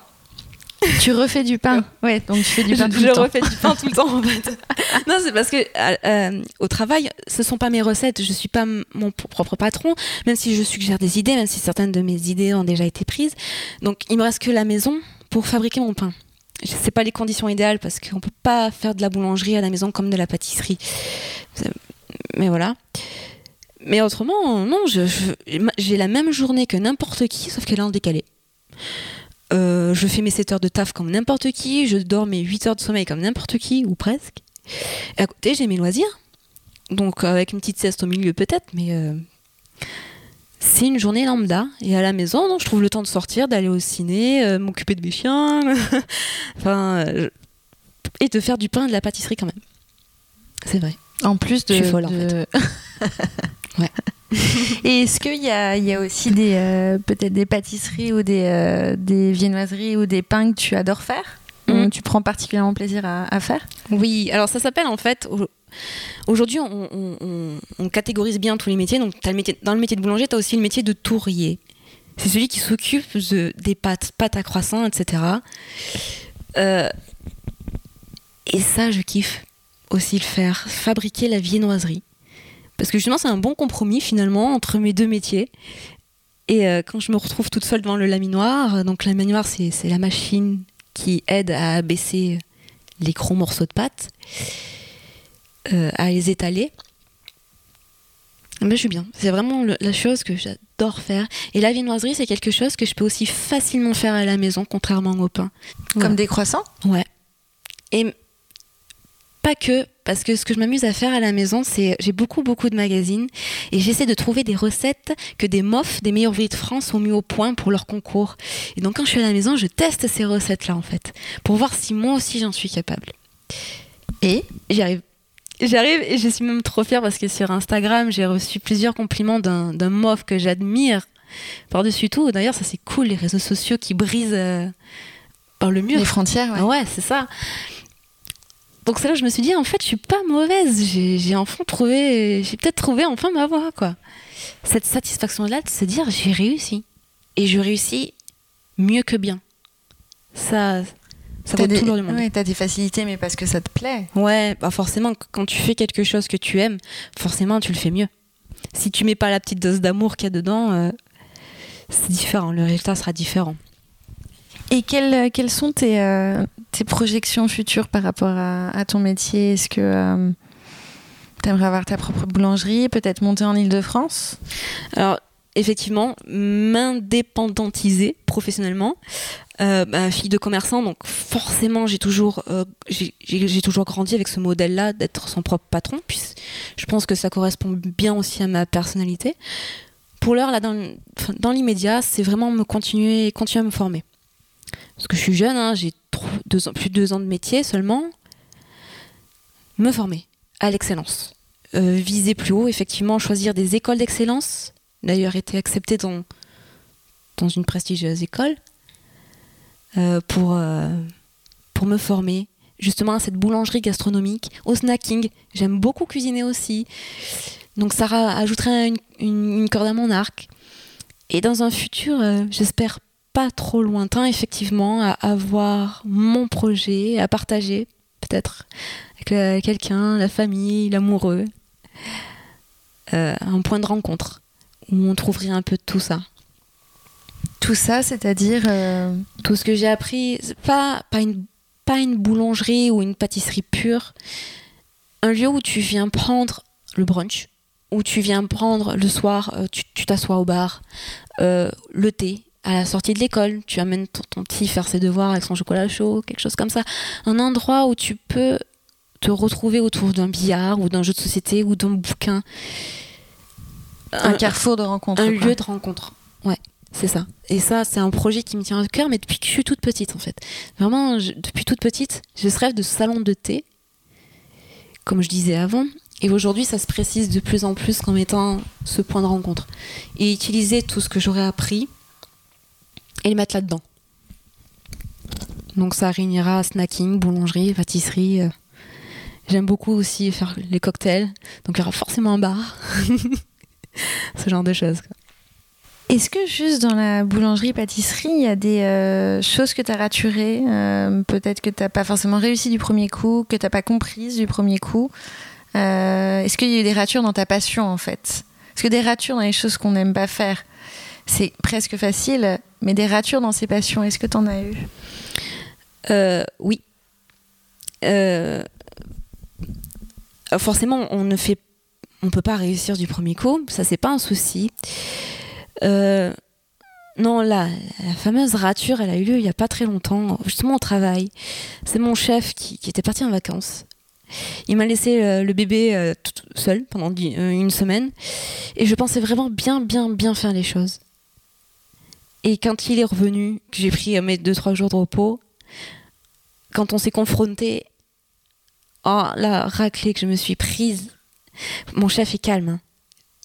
Tu refais du pain Ouais, donc tu fais du pain je tout le je temps. refais du pain tout le temps en fait. non, c'est parce que euh, euh, au travail, ce sont pas mes recettes. Je suis pas mon propre patron, même si je suggère des idées, même si certaines de mes idées ont déjà été prises. Donc, il me reste que la maison pour fabriquer mon pain. Je sais pas les conditions idéales parce qu'on peut pas faire de la boulangerie à la maison comme de la pâtisserie. C'est- Mais voilà. Mais autrement, non, je- je- j'ai la même journée que n'importe qui, sauf qu'elle est en décalé. Euh, je fais mes 7 heures de taf comme n'importe qui, je dors mes 8 heures de sommeil comme n'importe qui, ou presque. Et à côté, j'ai mes loisirs. Donc, avec une petite sieste au milieu, peut-être, mais euh, c'est une journée lambda. Et à la maison, je trouve le temps de sortir, d'aller au ciné, euh, m'occuper de mes chiens, enfin, et de faire du pain et de la pâtisserie quand même. C'est vrai. En plus de. Je suis folle, en de- Ouais. Et est-ce qu'il y y a aussi des euh, peut-être des pâtisseries ou des, euh, des viennoiseries ou des pains que tu adores faire ou tu prends particulièrement plaisir à, à faire? Oui, alors ça s'appelle en fait. au- Aujourd'hui, on, on- on- on catégorise bien tous les métiers. Donc, as le métier, dans le métier de boulanger, tu as aussi le métier de tourrier. C'est celui qui s'occupe de- des pâtes, pâtes à croissant, etc. Euh, et ça, je kiffe aussi le faire. Fabriquer la viennoiserie. Parce que justement, c'est un bon compromis finalement entre mes deux métiers. Et euh, quand je me retrouve toute seule devant le laminoir, donc le laminoir, c'est la machine qui aide à abaisser les gros morceaux de pâte, euh, à les étaler. Ben, je suis bien. C'est vraiment le- la chose que j'adore faire. Et la viennoiserie, c'est quelque chose que je peux aussi facilement faire à la maison, contrairement au pain. Comme des croissants? Ouais. Et pas que, parce que ce que je m'amuse à faire à la maison, c'est j'ai beaucoup beaucoup de magazines et j'essaie de trouver des recettes que des mofs des meilleurs ouvriers de France ont mis au point pour leur concours. Et donc quand je suis à la maison, je teste ces recettes là en fait pour voir si moi aussi j'en suis capable. Et j'y arrive. J'arrive et je suis même trop fière parce que sur Instagram, j'ai reçu plusieurs compliments d'un d'un mof que j'admire par-dessus tout. D'ailleurs, ça c'est cool les réseaux sociaux qui brisent euh, par le mur. Les frontières, ouais. Ah ouais, c'est ça. Donc c'est là que je me suis dit, en fait, je suis pas mauvaise. J'ai enfin trouvé, j'ai peut-être trouvé enfin ma voie, quoi. Cette satisfaction-là de se dire, j'ai réussi. Et je réussis mieux que bien. Ça, ça vaut des, tout du monde. ouais, t'as des facilités, mais parce que ça te plaît. Ouais, bah forcément, quand tu fais quelque chose que tu aimes, forcément, tu le fais mieux. Si tu mets pas la petite dose d'amour qu'il y a dedans, euh, c'est différent. Le résultat sera différent. Et quelles, quelles sont tes, euh, tes projections futures par rapport à, ton métier? Est-ce que tu aimerais avoir ta propre boulangerie, peut-être monter en Ile-de-France Alors, effectivement, m'indépendantiser professionnellement. Euh, bah, fille de commerçant, donc forcément, j'ai toujours, euh, toujours grandi avec ce modèle-là d'être son propre patron. Puis je pense que ça correspond bien aussi à ma personnalité. Pour l'heure, là, dans l'immédiat, c'est vraiment me continuer, continuer à me former. Parce que je suis jeune, hein, j'ai plus de deux ans de métier seulement. me former à l'excellence. Euh, viser plus haut, effectivement, choisir des écoles d'excellence. D'ailleurs, été acceptée dans, dans une prestigieuse école euh, pour, euh, pour me former justement à cette boulangerie gastronomique, au snacking. J'aime beaucoup cuisiner aussi. Donc ça ajouterait une, corde à mon arc. Et dans un futur, j'espère pas trop lointain, effectivement, à avoir mon projet à partager, peut-être avec quelqu'un, la famille, l'amoureux. un point de rencontre où on trouverait un peu de tout ça. Tout ça, c'est-à-dire euh, tout ce que j'ai appris, pas, pas, une, pas une boulangerie ou une pâtisserie pure, un lieu où tu viens prendre le brunch, où tu viens prendre le soir, euh, tu t'assois au bar, euh, le thé, à la sortie de l'école, tu amènes ton, petit faire ses devoirs avec son chocolat chaud, quelque chose comme ça. Un endroit où tu peux te retrouver autour d'un billard ou d'un jeu de société ou d'un bouquin. Un, carrefour de rencontre. Un lieu de rencontre, ouais. C'est ça. Et ça, c'est un projet qui me tient à cœur, mais depuis que je suis toute petite, en fait. Vraiment, depuis toute petite, je rêve de salon de thé, comme je disais avant. Et aujourd'hui, ça se précise de plus en plus comme étant ce point de rencontre. Et utiliser tout ce que j'aurais appris et le mettre là-dedans. Donc ça réunira snacking, boulangerie, pâtisserie. Euh. J'aime beaucoup aussi faire les cocktails. Donc il y aura forcément un bar. ce genre de choses. Est-ce que juste dans la boulangerie-pâtisserie, il y a des euh, choses que tu as raturées euh, Peut-être que tu n'as pas forcément réussi du premier coup, que tu n'as pas comprises du premier coup Est-ce qu'il y a eu des ratures dans ta passion en fait? Est-ce que des ratures dans les choses qu'on n'aime pas faire, c'est presque facile, mais des ratures dans ses passions, est-ce que tu en as eu? Oui. forcément, on ne fait, on peut pas réussir du premier coup, ça c'est pas un souci. Euh, non, la, la fameuse rature, elle a eu lieu il n'y a pas très longtemps, justement au travail. C'est mon chef qui, était parti en vacances. Il m'a laissé euh, le bébé euh, seul pendant une semaine. Et je pensais vraiment bien, bien, bien faire les choses. Et quand il est revenu, que j'ai pris mes 2-3 jours de repos, quand on s'est confronté, oh, la raclée que je me suis prise, mon chef est calme. Hein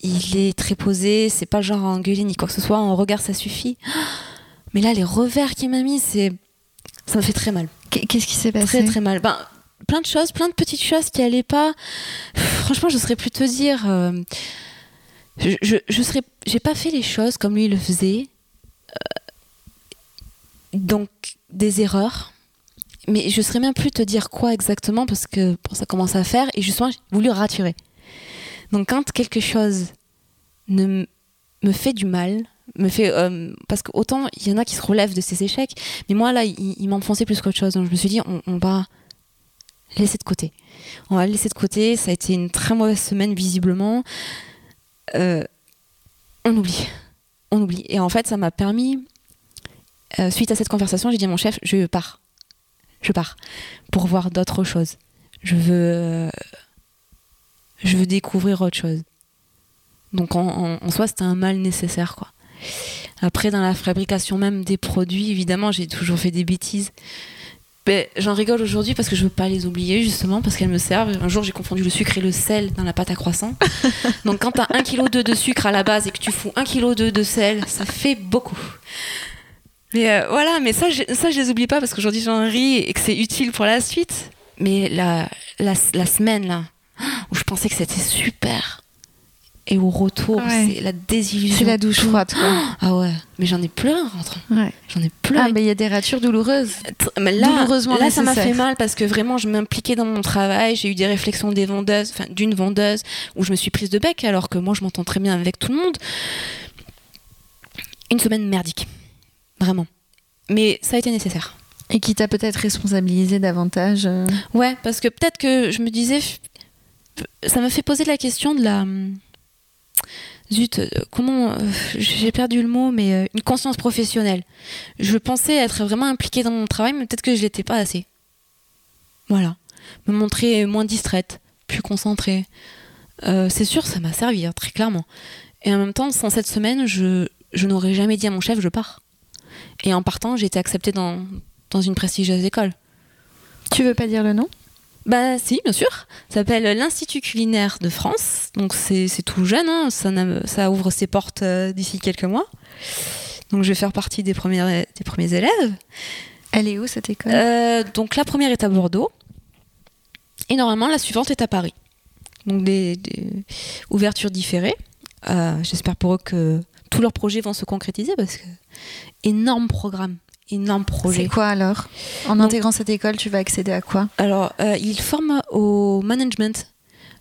il est très posé, c'est pas genre engueulé ni quoi que ce soit, en regard ça suffit. Mais là, les revers qu'il m'a mis, c'est. Ça me fait très mal. Qu'est-ce qui s'est passé? Très très mal. Ben, plein de choses, plein de petites choses qui allaient pas. Franchement, je serais plus te dire. Euh, je, je, je, serais. J'ai pas fait les choses comme lui le faisait. Euh, donc, des erreurs. Mais je serais même plus te dire quoi exactement parce que ça commence à faire et justement, j'ai voulu raturer. Donc quand quelque chose ne me fait du mal, me fait euh, parce que autant il y en a qui se relèvent de ces échecs, mais moi là il, il m'enfonçait plus qu'autre chose. Donc je me suis dit on, va laisser de côté. On va laisser de côté. Ça a été une très mauvaise semaine visiblement. Euh, on oublie, on oublie. Et en fait ça m'a permis euh, suite à cette conversation j'ai dit à mon chef je pars, je pars pour voir d'autres choses. Je veux découvrir autre chose. Donc en, soi, c'était un mal nécessaire, quoi. Après, dans la fabrication même des produits, évidemment, j'ai toujours fait des bêtises. Mais j'en rigole aujourd'hui parce que je veux pas les oublier, justement, parce qu'elles me servent. Un jour, j'ai confondu le sucre et le sel dans la pâte à croissant. Donc quand tu as 1 kg de sucre à la base et que tu fous 1 kg de sel, ça fait beaucoup. Mais euh, voilà, mais ça, je, ça, je les oublie pas parce qu'aujourd'hui, j'en ris et que c'est utile pour la suite. Mais la, la, la semaine, là, où je pensais que c'était super. Et au retour, c'est la désillusion. C'est la douche froide, quoi. Ah ouais, mais j'en ai plein en rentrant. J'en ai plein. Ah, mais il y a des ratures douloureuses. Mais là, là ça m'a fait mal parce que vraiment, je m'impliquais dans mon travail. J'ai eu des réflexions des vendeuses, enfin, d'une vendeuse, où je me suis prise de bec alors que moi, je m'entends très bien avec tout le monde. Une semaine merdique. Vraiment. Mais ça a été nécessaire. Et qui t'a peut-être responsabilisé davantage euh Ouais, parce que peut-être que je me disais, ça me fait poser la question de la. Zut, euh, comment. Euh, j'ai perdu le mot, mais euh, une conscience professionnelle. Je pensais être vraiment impliquée dans mon travail, mais peut-être que je l'étais pas assez. Voilà. Me montrer moins distraite, plus concentrée. c'est sûr, ça m'a servi, hein, très clairement. Et en même temps, sans cette semaine, je, n'aurais jamais dit à mon chef, je pars. Et en partant, j'ai été acceptée dans, dans une prestigieuse école. Tu veux pas dire le nom? Bah si, bien sûr. Ça s'appelle l'Institut culinaire de France. Donc c'est tout jeune, hein. ça, ça, ouvre ses portes euh, d'ici quelques mois. Donc je vais faire partie des, premiers, des premiers élèves. Elle est où cette école? Euh, Donc la première est à Bordeaux. Et normalement la suivante est à Paris. Donc des, ouvertures différées. Euh, j'espère pour eux que tous leurs projets vont se concrétiser parce que énorme programme énorme projet. C'est quoi alors? En intégrant cette école, tu vas accéder à quoi? Alors, euh, ils forment au management,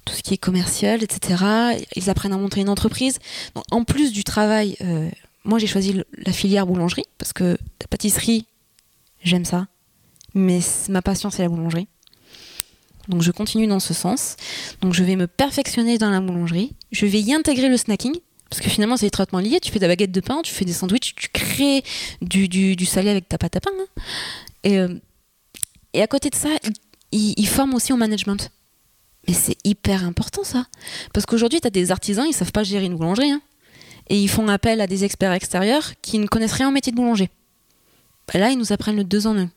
tout ce qui est commercial, etc. Ils apprennent à monter une entreprise. Donc, en plus du travail, euh, moi j'ai choisi la filière boulangerie parce que la pâtisserie, j'aime ça. Mais ma passion, c'est la boulangerie. Donc je continue dans ce sens. Donc je vais me perfectionner dans la boulangerie. Je vais y intégrer le snacking parce que finalement, c'est des traitements liés. Tu fais de la baguette de pain, tu fais des sandwichs, tu crées du, du, salé avec ta pâte à pain. Hein. Et, euh, et à côté de ça, ils, forment aussi au management. Mais c'est hyper important ça. Parce qu'aujourd'hui, tu as des artisans, ils savent pas gérer une boulangerie. Hein. Et ils font appel à des experts extérieurs qui ne connaissent rien au métier de boulanger. Bah là, ils nous apprennent le deux en un.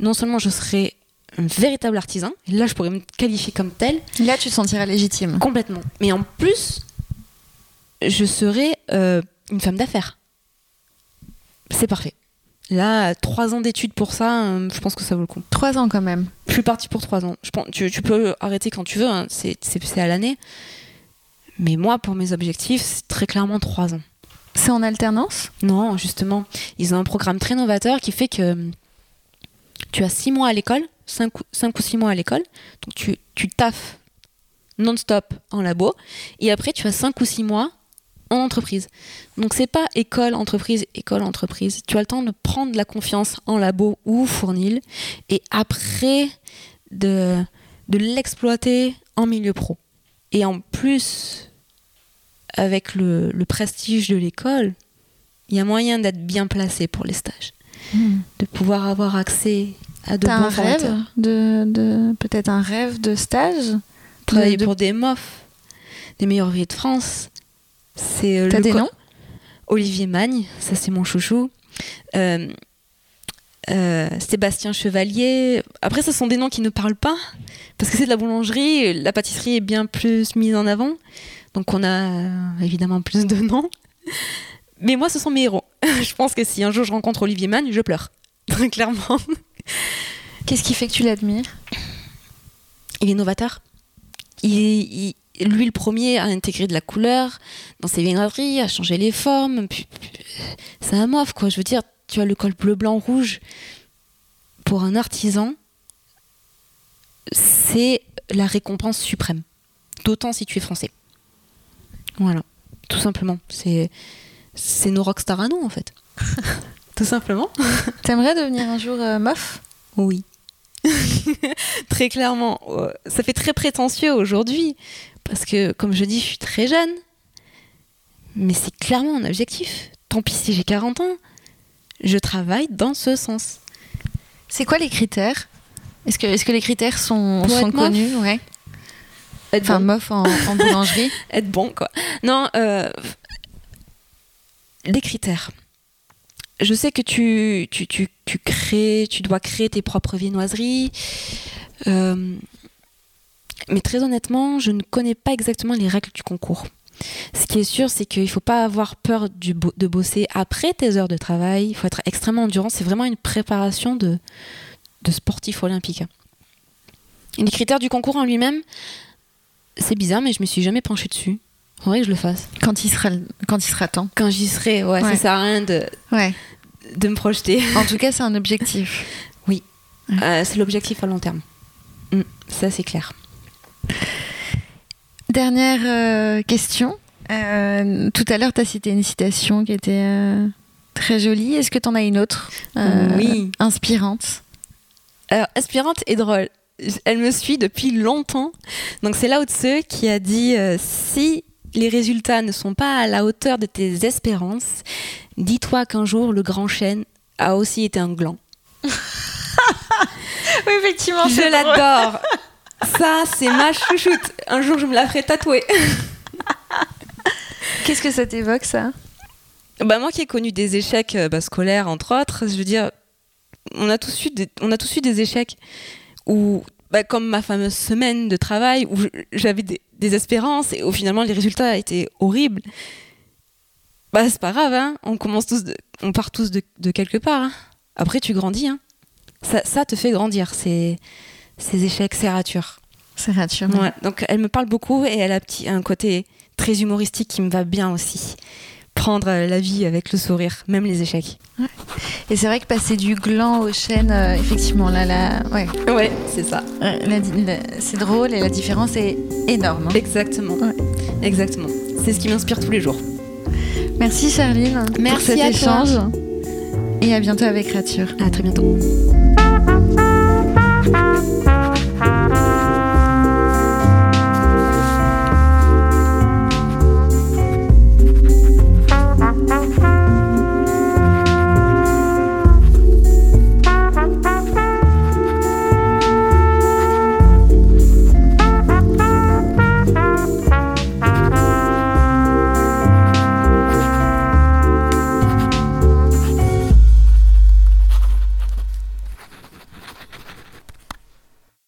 Non seulement je serai un véritable artisan, et là, je pourrais me qualifier comme tel. Là, tu te sentirais légitime. Complètement. Mais en plus, je serai euh, une femme d'affaires. C'est parfait. Là, trois ans d'études pour ça, euh, je pense que ça vaut le coup. Trois ans quand même. Je suis partie pour trois ans. Je pense, tu, peux arrêter quand tu veux, hein. c'est à l'année. Mais moi, pour mes objectifs, c'est très clairement trois ans. C'est en alternance? Non, justement. Ils ont un programme très novateur qui fait que tu as six mois à l'école, cinq, ou six mois à l'école. Donc tu, tu taffes non-stop en labo. Et après, tu as cinq ou six mois en entreprise. Donc c'est pas école, entreprise, école, entreprise. Tu as le temps de prendre la confiance en labo ou fournil et après de, de l'exploiter en milieu pro. Et en plus, avec le, le prestige de l'école, il y a moyen d'être bien placé pour les stages. Hmm. De pouvoir avoir accès à de bons un rêve de, de peut-être un rêve de stage? Travailler pour des MOF, des meilleurs vies de France, c'est euh, T'as des noms? Olivier Magne, ça c'est mon chouchou. Euh, euh, Sébastien Chevalier. Après, ce sont des noms qui ne parlent pas, parce que c'est de la boulangerie, la pâtisserie est bien plus mise en avant, donc on a évidemment plus de noms. Mais moi, ce sont mes héros. je pense que si un jour je rencontre Olivier Magne, je pleure, très clairement. Qu'est-ce qui fait que tu l'admires? Il est novateur. il, lui, le premier, a intégré de la couleur dans ses viennoiseries, a changé les formes. C'est un mof, quoi. Je veux dire, tu as le col bleu, blanc, rouge. Pour un artisan, c'est la récompense suprême. D'autant si tu es français. Voilà, tout simplement. C'est, c'est nos rockstars à nous, en fait. tout simplement. T'aimerais devenir un jour euh, mof? Oui. très clairement. Euh, ça fait très prétentieux aujourd'hui. Parce que, comme je dis, je suis très jeune. Mais c'est clairement un objectif. Tant pis si j'ai 40 ans. Je travaille dans ce sens. C'est quoi les critères? Est-ce que, est que les critères sont, sont connus? ouais. Être enfin, mof en, boulangerie Être bon, quoi. Non, euh, les critères. Je sais que tu, tu, tu, tu, crées, tu dois créer tes propres viennoiseries. Euh, mais très honnêtement, je ne connais pas exactement les règles du concours. Ce qui est sûr, c'est qu'il ne faut pas avoir peur de bosser après tes heures de travail. Il faut être extrêmement endurant. C'est vraiment une préparation de, de sportif olympique. les critères du concours en lui-même, c'est bizarre, mais je me suis jamais penchée dessus. Faudrait que je le fasse. Quand il sera, quand il sera temps. Quand j'y serai, ouais, ça sert à rien de, ouais. de me projeter. En tout cas, c'est un objectif. oui, euh, c'est l'objectif à long terme. Mm, ça, c'est clair. Dernière euh, question. Euh, tout à l'heure, tu as cité une citation qui était euh, très jolie. Est-ce que tu en as une autre Oui. Inspirante? Alors, inspirante et drôle. Elle me suit depuis longtemps. Donc, c'est Lao Tse qui a dit Si les résultats ne sont pas à la hauteur de tes espérances, dis-toi qu'un jour, le grand chêne a aussi été un gland. oui, effectivement, je l'adore. Ça, c'est ma chouchoute. Un jour, je me la ferai tatouer. Qu'est-ce que ça t'évoque, ça? Bah, Moi qui ai connu des échecs euh, bah, scolaires, entre autres, je veux dire, on a tous eu des, on a tous eu des échecs où bah, comme ma fameuse semaine de travail où j'avais des, espérances et où finalement les résultats étaient horribles. Bah, c'est pas grave, hein. on commence tous, on part tous de, quelque part. Hein. Après, tu grandis. Hein. Ça, ça, te fait grandir, ces, ces échecs, ces ratures. Ces ratures. Ouais. Donc, elle me parle beaucoup et elle a petit, un côté très humoristique qui me va bien aussi prendre euh, la vie avec le sourire, même les échecs. Et c'est vrai que passer du gland au chêne, euh, effectivement, là, là, ouais. Ouais, c'est ça. c'est drôle et la différence est énorme. Hein. Exactement. Exactement. C'est ce qui m'inspire tous les jours. Merci Charline Merci pour cet échange. Et à bientôt avec Rature. À très bientôt.